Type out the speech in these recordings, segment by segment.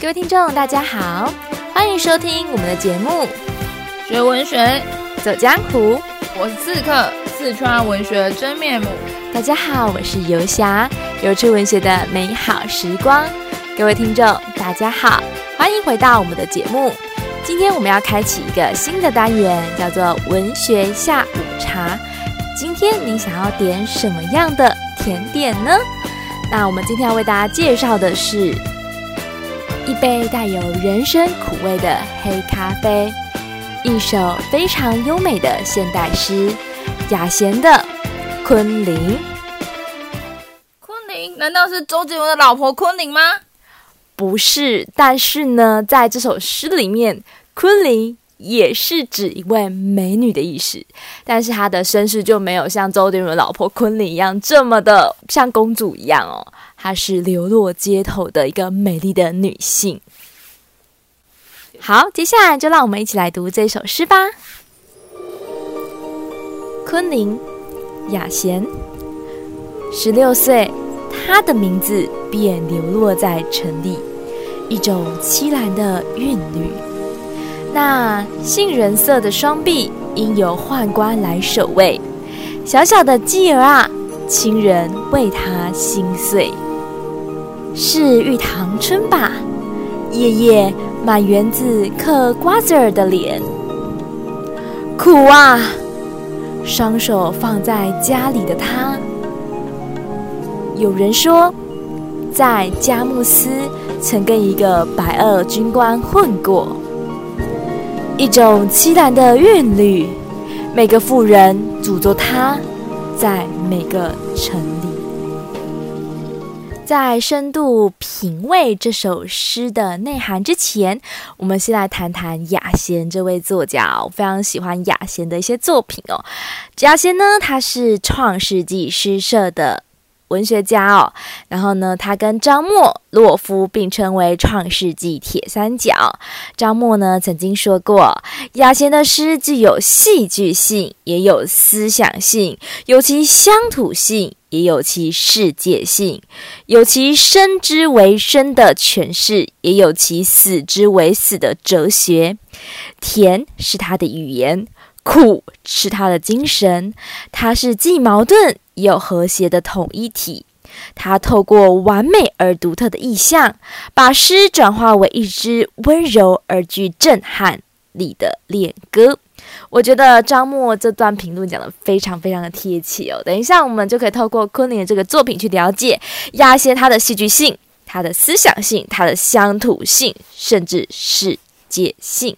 各位听众，大家好，欢迎收听我们的节目《学文学走江湖》。我是刺客，四川文学真面目。大家好，我是游侠，游出文学的美好时光。各位听众，大家好，欢迎回到我们的节目。今天我们要开启一个新的单元，叫做“文学下午茶”。今天你想要点什么样的甜点呢？那我们今天要为大家介绍的是。一杯带有人生苦味的黑咖啡，一首非常优美的现代诗，雅贤的《昆凌》。昆凌难道是周杰伦的老婆昆凌吗？不是，但是呢，在这首诗里面，昆凌也是指一位美女的意思，但是她的身世就没有像周杰伦的老婆昆凌一样这么的像公主一样哦。她是流落街头的一个美丽的女性。好，接下来就让我们一起来读这首诗吧。昆凌，雅贤，十六岁，她的名字便流落在城里，一种凄兰的韵律。那杏仁色的双臂，应由宦官来守卫。小小的妓儿啊，亲人为她心碎。是玉堂春吧，夜夜满园子嗑瓜子儿的脸，苦啊！双手放在家里的他。有人说，在佳木斯曾跟一个白俄军官混过，一种凄兰的韵律，每个妇人诅咒她，在每个城里。在深度品味这首诗的内涵之前，我们先来谈谈雅贤这位作家。我非常喜欢雅贤的一些作品哦。雅贤呢，他是创世纪诗社的。文学家哦，然后呢，他跟张默、洛夫并称为创世纪铁三角。张默呢曾经说过，雅贤的诗具有戏剧性，也有思想性，有其乡土性，也有其世界性，有其生之为生的诠释，也有其死之为死的哲学。甜是他的语言，苦是他的精神，他是既矛盾。有和谐的统一体，他透过完美而独特的意象，把诗转化为一支温柔而具震撼力的恋歌。我觉得张默这段评论讲得非常非常的贴切哦。等一下，我们就可以透过昆凌的这个作品去了解雅贤他的戏剧性、他的思想性、他的乡土性，甚至世界性。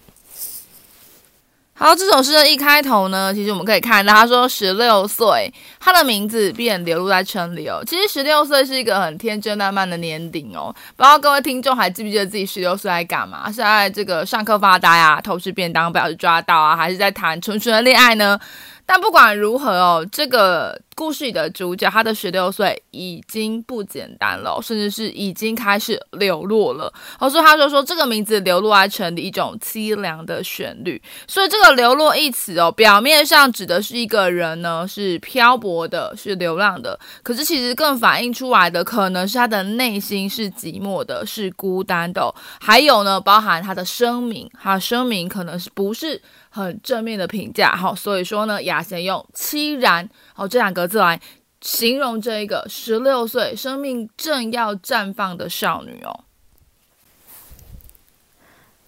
好，这首诗的一开头呢，其实我们可以看到，他说十六岁，他的名字便流露在城里哦。其实十六岁是一个很天真浪漫的年龄哦。不知道各位听众还记不记得自己十六岁在干嘛？是在这个上课发呆啊，偷吃便当不要被抓到啊，还是在谈纯纯的恋爱呢？但不管如何哦，这个故事里的主角，他的十六岁已经不简单了，甚至是已经开始流落了。所以他说说这个名字流落在城里，一种凄凉的旋律。所以这个“流落”一词哦，表面上指的是一个人呢是漂泊的，是流浪的，可是其实更反映出来的可能是他的内心是寂寞的，是孤单的。还有呢，包含他的声名，他声名可能是不是？很正面的评价，好，所以说呢，雅贤用凄然，哦这两个字来形容这一个十六岁生命正要绽放的少女哦。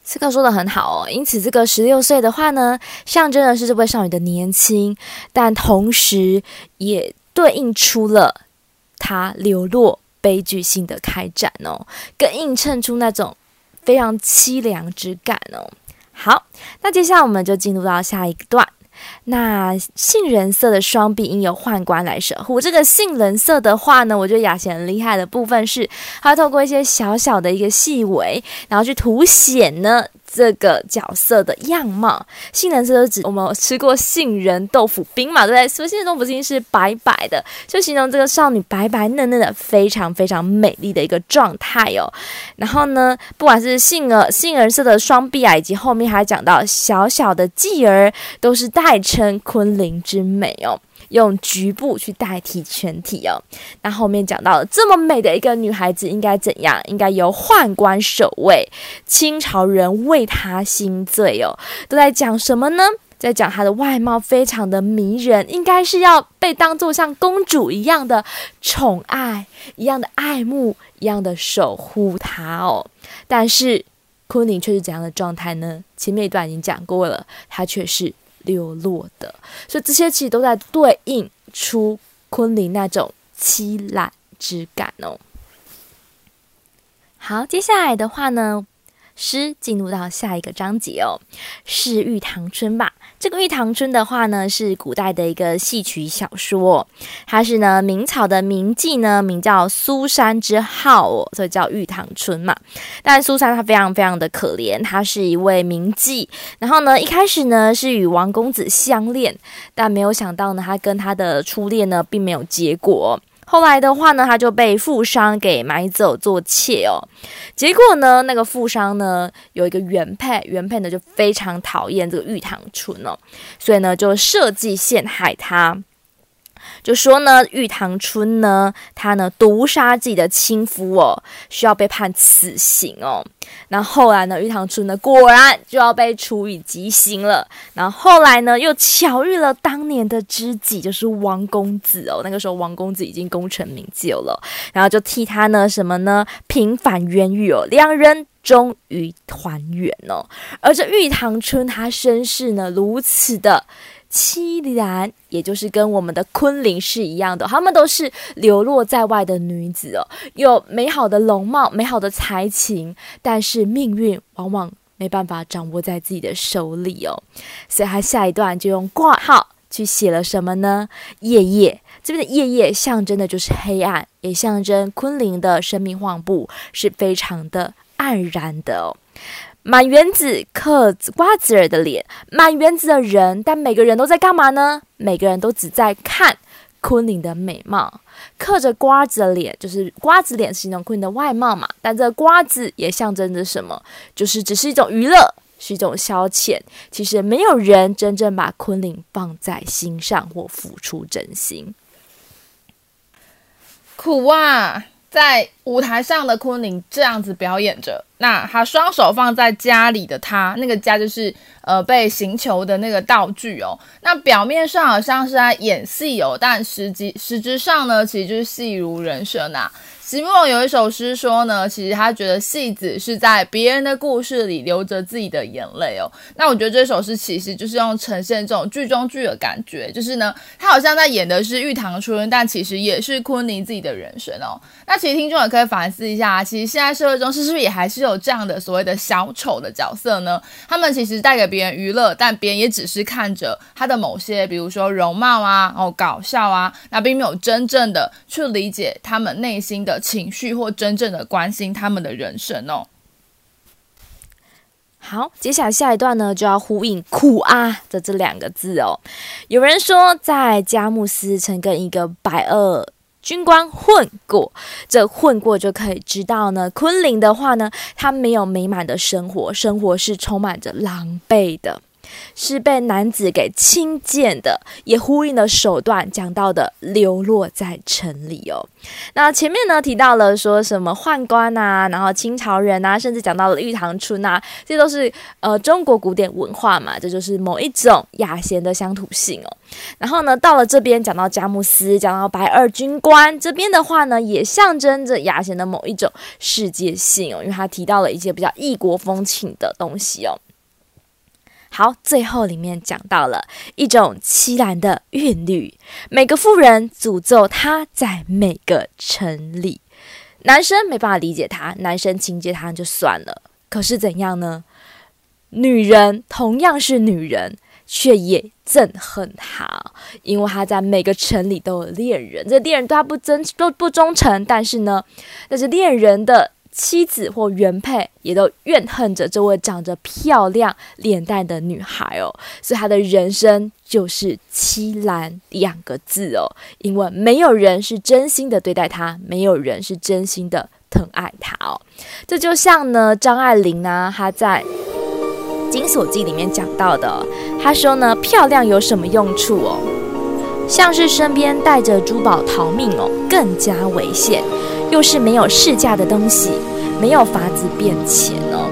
这个说的很好哦，因此这个十六岁的话呢，象征的是这位少女的年轻，但同时也对应出了她流落悲剧性的开展哦，更映衬出那种非常凄凉之感哦。好，那接下来我们就进入到下一段。那杏仁色的双臂应由宦官来守护。这个杏仁色的话呢，我觉得雅贤很厉害的部分是，他透过一些小小的一个细微，然后去凸显呢。这个角色的样貌，杏仁色是指我们吃过杏仁豆腐冰嘛，对不对？所以杏仁豆腐冰是白白的，就形容这个少女白白嫩嫩的，非常非常美丽的一个状态哦。然后呢，不管是杏儿杏仁色的双臂啊，以及后面还讲到小小的妓儿，都是代称昆凌之美哦。用局部去代替全体哦。那后面讲到了这么美的一个女孩子应该怎样？应该由宦官守卫，清朝人为她心醉哦。都在讲什么呢？在讲她的外貌非常的迷人，应该是要被当做像公主一样的宠爱，一样的爱慕，一样的守护她哦。但是昆凌却是怎样的状态呢？前面一段已经讲过了，她却是流落的，所以这些其实都在对应出昆凌那种凄懒之感哦。好，接下来的话呢，诗进入到下一个章节哦，是《玉堂春》吧？这个《玉堂春》的话呢，是古代的一个戏曲小说，它是呢明朝的名妓呢，名叫苏珊之号哦，所以叫《玉堂春》嘛。但苏珊她非常非常的可怜，她是一位名妓，然后呢一开始呢是与王公子相恋，但没有想到呢，她跟她的初恋呢并没有结果。后来的话呢，他就被富商给买走做妾哦。结果呢，那个富商呢有一个原配，原配呢就非常讨厌这个玉堂春哦，所以呢就设计陷害他。就说呢，玉堂春呢，他呢毒杀自己的亲夫哦，需要被判死刑哦。那后来呢，玉堂春呢果然就要被处以极刑了。然后后来呢，又巧遇了当年的知己，就是王公子哦。那个时候王公子已经功成名就了，然后就替他呢什么呢平反冤狱哦，两人终于团圆哦。而这玉堂春他身世呢如此的。凄然，也就是跟我们的昆凌是一样的，她们都是流落在外的女子哦，有美好的容貌、美好的才情，但是命运往往没办法掌握在自己的手里哦。所以他下一段就用括号去写了什么呢？夜夜，这边的夜夜象征的就是黑暗，也象征昆凌的生命画布是非常的黯然的哦。满园子嗑瓜子儿的脸，满园子的人，但每个人都在干嘛呢？每个人都只在看昆凌的美貌，嗑着瓜子的脸，就是瓜子脸，形容昆凌的外貌嘛。但这瓜子也象征着什么？就是只是一种娱乐，是一种消遣。其实没有人真正把昆凌放在心上或付出真心。苦啊，在舞台上的昆凌这样子表演着。那他双手放在家里的他，那个家就是呃被刑求的那个道具哦。那表面上好像是在演戏哦，但实际实质上呢，其实就是戏如人生啊。席慕容有一首诗说呢，其实他觉得戏子是在别人的故事里流着自己的眼泪哦。那我觉得这首诗其实就是用呈现这种剧中剧的感觉，就是呢，他好像在演的是玉堂春，但其实也是昆凌自己的人生哦。那其实听众也可以反思一下，其实现在社会中是不是也还是有这样的所谓的小丑的角色呢？他们其实带给别人娱乐，但别人也只是看着他的某些，比如说容貌啊，哦搞笑啊，那并没有真正的去理解他们内心的。情绪或真正的关心他们的人生哦。好，接下来下一段呢，就要呼应“苦啊”的这两个字哦。有人说，在佳木斯曾跟一个白俄军官混过，这混过就可以知道呢。昆凌的话呢，她没有美满的生活，生活是充满着狼狈的。是被男子给轻贱的，也呼应了手段讲到的流落在城里哦。那前面呢提到了说什么宦官啊，然后清朝人啊，甚至讲到了玉堂春啊，这都是呃中国古典文化嘛，这就是某一种雅贤的乡土性哦。然后呢，到了这边讲到佳木斯，讲到白二军官这边的话呢，也象征着雅贤的某一种世界性哦，因为他提到了一些比较异国风情的东西哦。好，最后里面讲到了一种凄然的韵律，每个妇人诅咒他在每个城里，男生没办法理解他，男生情结他就算了，可是怎样呢？女人同样是女人，却也憎恨他，因为他在每个城里都有恋人，这恋人对他不真不不忠诚，但是呢，但是恋人的。妻子或原配也都怨恨着这位长着漂亮脸蛋的女孩哦，所以她的人生就是凄凉两个字哦，因为没有人是真心的对待她，没有人是真心的疼爱她哦。这就像呢，张爱玲呢，她在《金锁记》里面讲到的，她说呢，漂亮有什么用处哦？像是身边带着珠宝逃命哦，更加危险。又是没有市价的东西，没有法子变钱哦。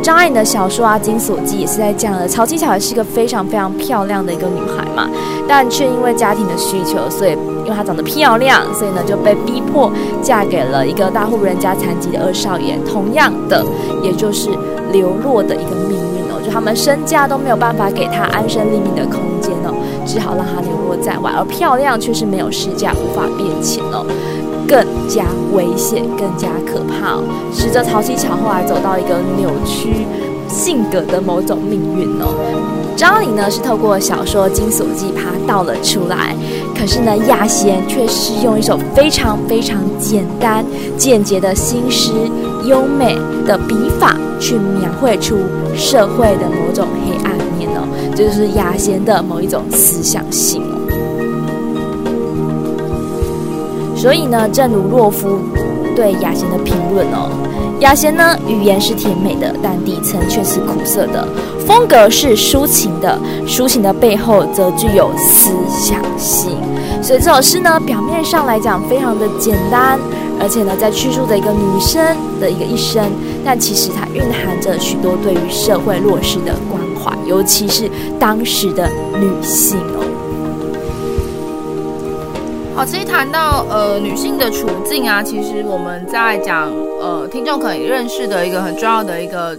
张爱玲的小说啊，《金锁记》也是在讲的。曹七巧也是一个非常非常漂亮的一个女孩嘛，但却因为家庭的需求，所以因为她长得漂亮，所以呢就被逼迫嫁给了一个大户人家残疾的二少爷。同样的，也就是流落的一个命运哦，就他们身家都没有办法给她安身立命的空间哦，只好让她流落在外。而漂亮却是没有市价，无法变钱哦。更加危险，更加可怕哦，使得曹七巧后来走到一个扭曲性格的某种命运哦。张爱玲呢是透过小说《金锁记》把它道了出来，可是呢亚贤却是用一首非常非常简单、简洁的新诗、优美的笔法去描绘出社会的某种黑暗面哦，这就是雅贤的某一种思想性。所以呢，正如洛夫对雅贤的评论哦，雅贤呢语言是甜美的，但底层却是苦涩的；风格是抒情的，抒情的背后则具有思想性。所以这首诗呢，表面上来讲非常的简单，而且呢，在叙述着一个女生的一个一生，但其实它蕴含着许多对于社会弱势的关怀，尤其是当时的女性哦。好，其实谈到呃女性的处境啊，其实我们在讲呃听众可以认识的一个很重要的一个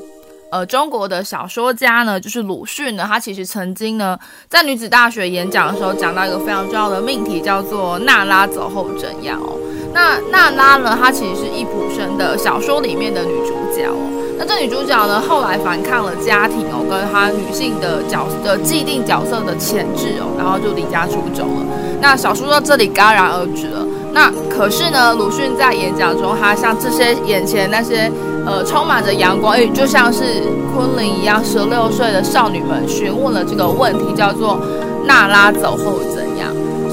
呃中国的小说家呢，就是鲁迅呢。他其实曾经呢在女子大学演讲的时候讲到一个非常重要的命题，叫做“娜拉走后怎样”哦。那娜拉呢，她其实是易卜生的小说里面的女主角哦。那这女主角呢，后来反抗了家庭哦，跟她女性的角的既定角色的潜质哦，然后就离家出走了。那小说到这里戛然而止了。那可是呢，鲁迅在演讲中，他向这些眼前那些呃充满着阳光，诶，就像是昆凌一样，十六岁的少女们询问了这个问题，叫做“娜拉走后怎样”。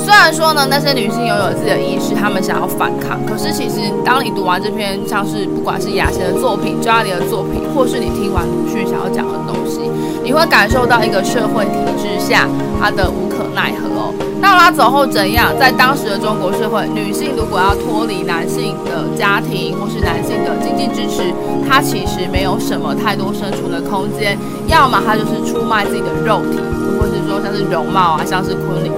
虽然说呢，那些女性拥有自己的意识，她们想要反抗，可是其实当你读完这篇，像是不管是雅贤的作品、张爱玲的作品，或是你听完鲁迅想要讲的东西，你会感受到一个社会体制下她的无可奈何哦。娜拉走后怎样？在当时的中国社会，女性如果要脱离男性的家庭或是男性的经济支持，她其实没有什么太多生存的空间，要么她就是出卖自己的肉体，或是说像是容貌啊，像是昆凌。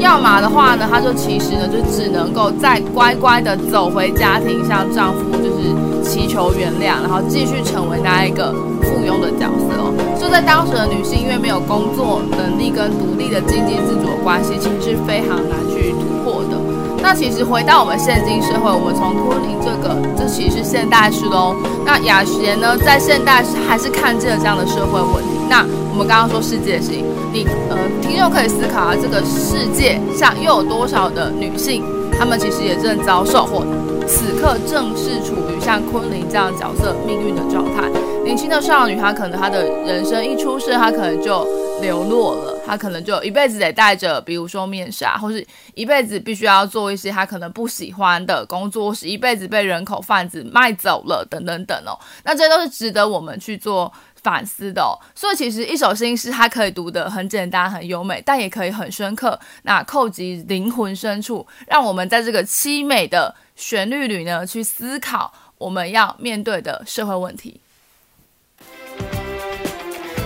要么的话呢，她就其实呢，就只能够再乖乖的走回家庭，向丈夫就是祈求原谅，然后继续成为那一个附庸的角色哦。就在当时的女性，因为没有工作能力跟独立的经济自主的关系，其实是非常难去突破的。那其实回到我们现今社会，我们从昆凌这个，这其实是现代诗喽。那雅贤呢，在现代还是看见了这样的社会问题。那我们刚刚说世界性。你呃，听众可以思考啊，这个世界上又有多少的女性，她们其实也正遭受，或此刻正是处于像昆凌这样角色命运的状态。年轻的少女，她可能她的人生一出生，她可能就流落了，她可能就一辈子得戴着，比如说面纱，或是一辈子必须要做一些她可能不喜欢的工作，是一辈子被人口贩子卖走了，等等等哦。那这些都是值得我们去做。反思的，所以其实一首新诗它可以读得很简单、很优美，但也可以很深刻，那扣及灵魂深处，让我们在这个凄美的旋律里呢，去思考我们要面对的社会问题。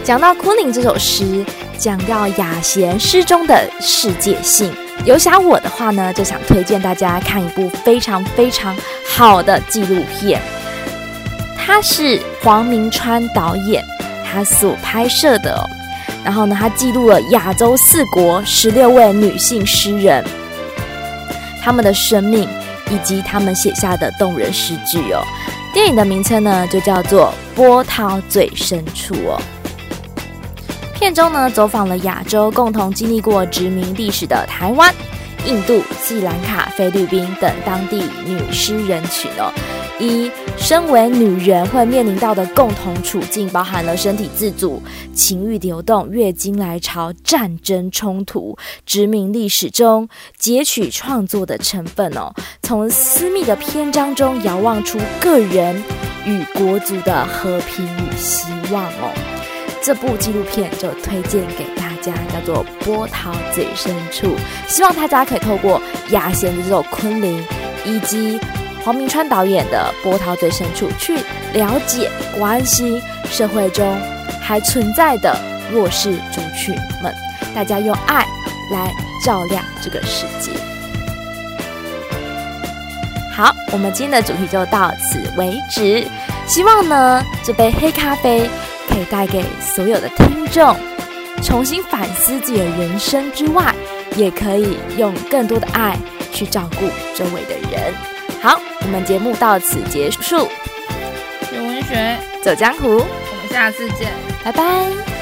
讲到昆凌这首诗，讲到雅贤诗中的世界性，有想我的话呢，就想推荐大家看一部非常非常好的纪录片。他是黄明川导演，他所拍摄的，然后呢，他记录了亚洲四国十六位女性诗人，他们的生命以及他们写下的动人诗句哦。电影的名称呢，就叫做《波涛最深处》哦。片中呢，走访了亚洲共同经历过殖民历史的台湾、印度、斯里兰卡、菲律宾等当地女诗人群哦。一，身为女人会面临到的共同处境，包含了身体自主、情欲流动、月经来潮、战争冲突、殖民历史中截取创作的成分哦。从私密的篇章中遥望出个人与国族的和平与希望哦。这部纪录片就推荐给大家。叫做《波涛最深处》。希望大家可以透过雅贤的这首《昆凌》，以及黄明川导演的《波涛最深处》，去了解、关心社会中还存在的弱势族群们。大家用爱来照亮这个世界。好，我们今天的主题就到此为止。希望呢，这杯黑咖啡可以带给所有的听众重新反思自己的人生之外，也可以用更多的爱去照顾周围的人。好，我们节目到此结束。学文学，走江湖，我们下次见，拜拜。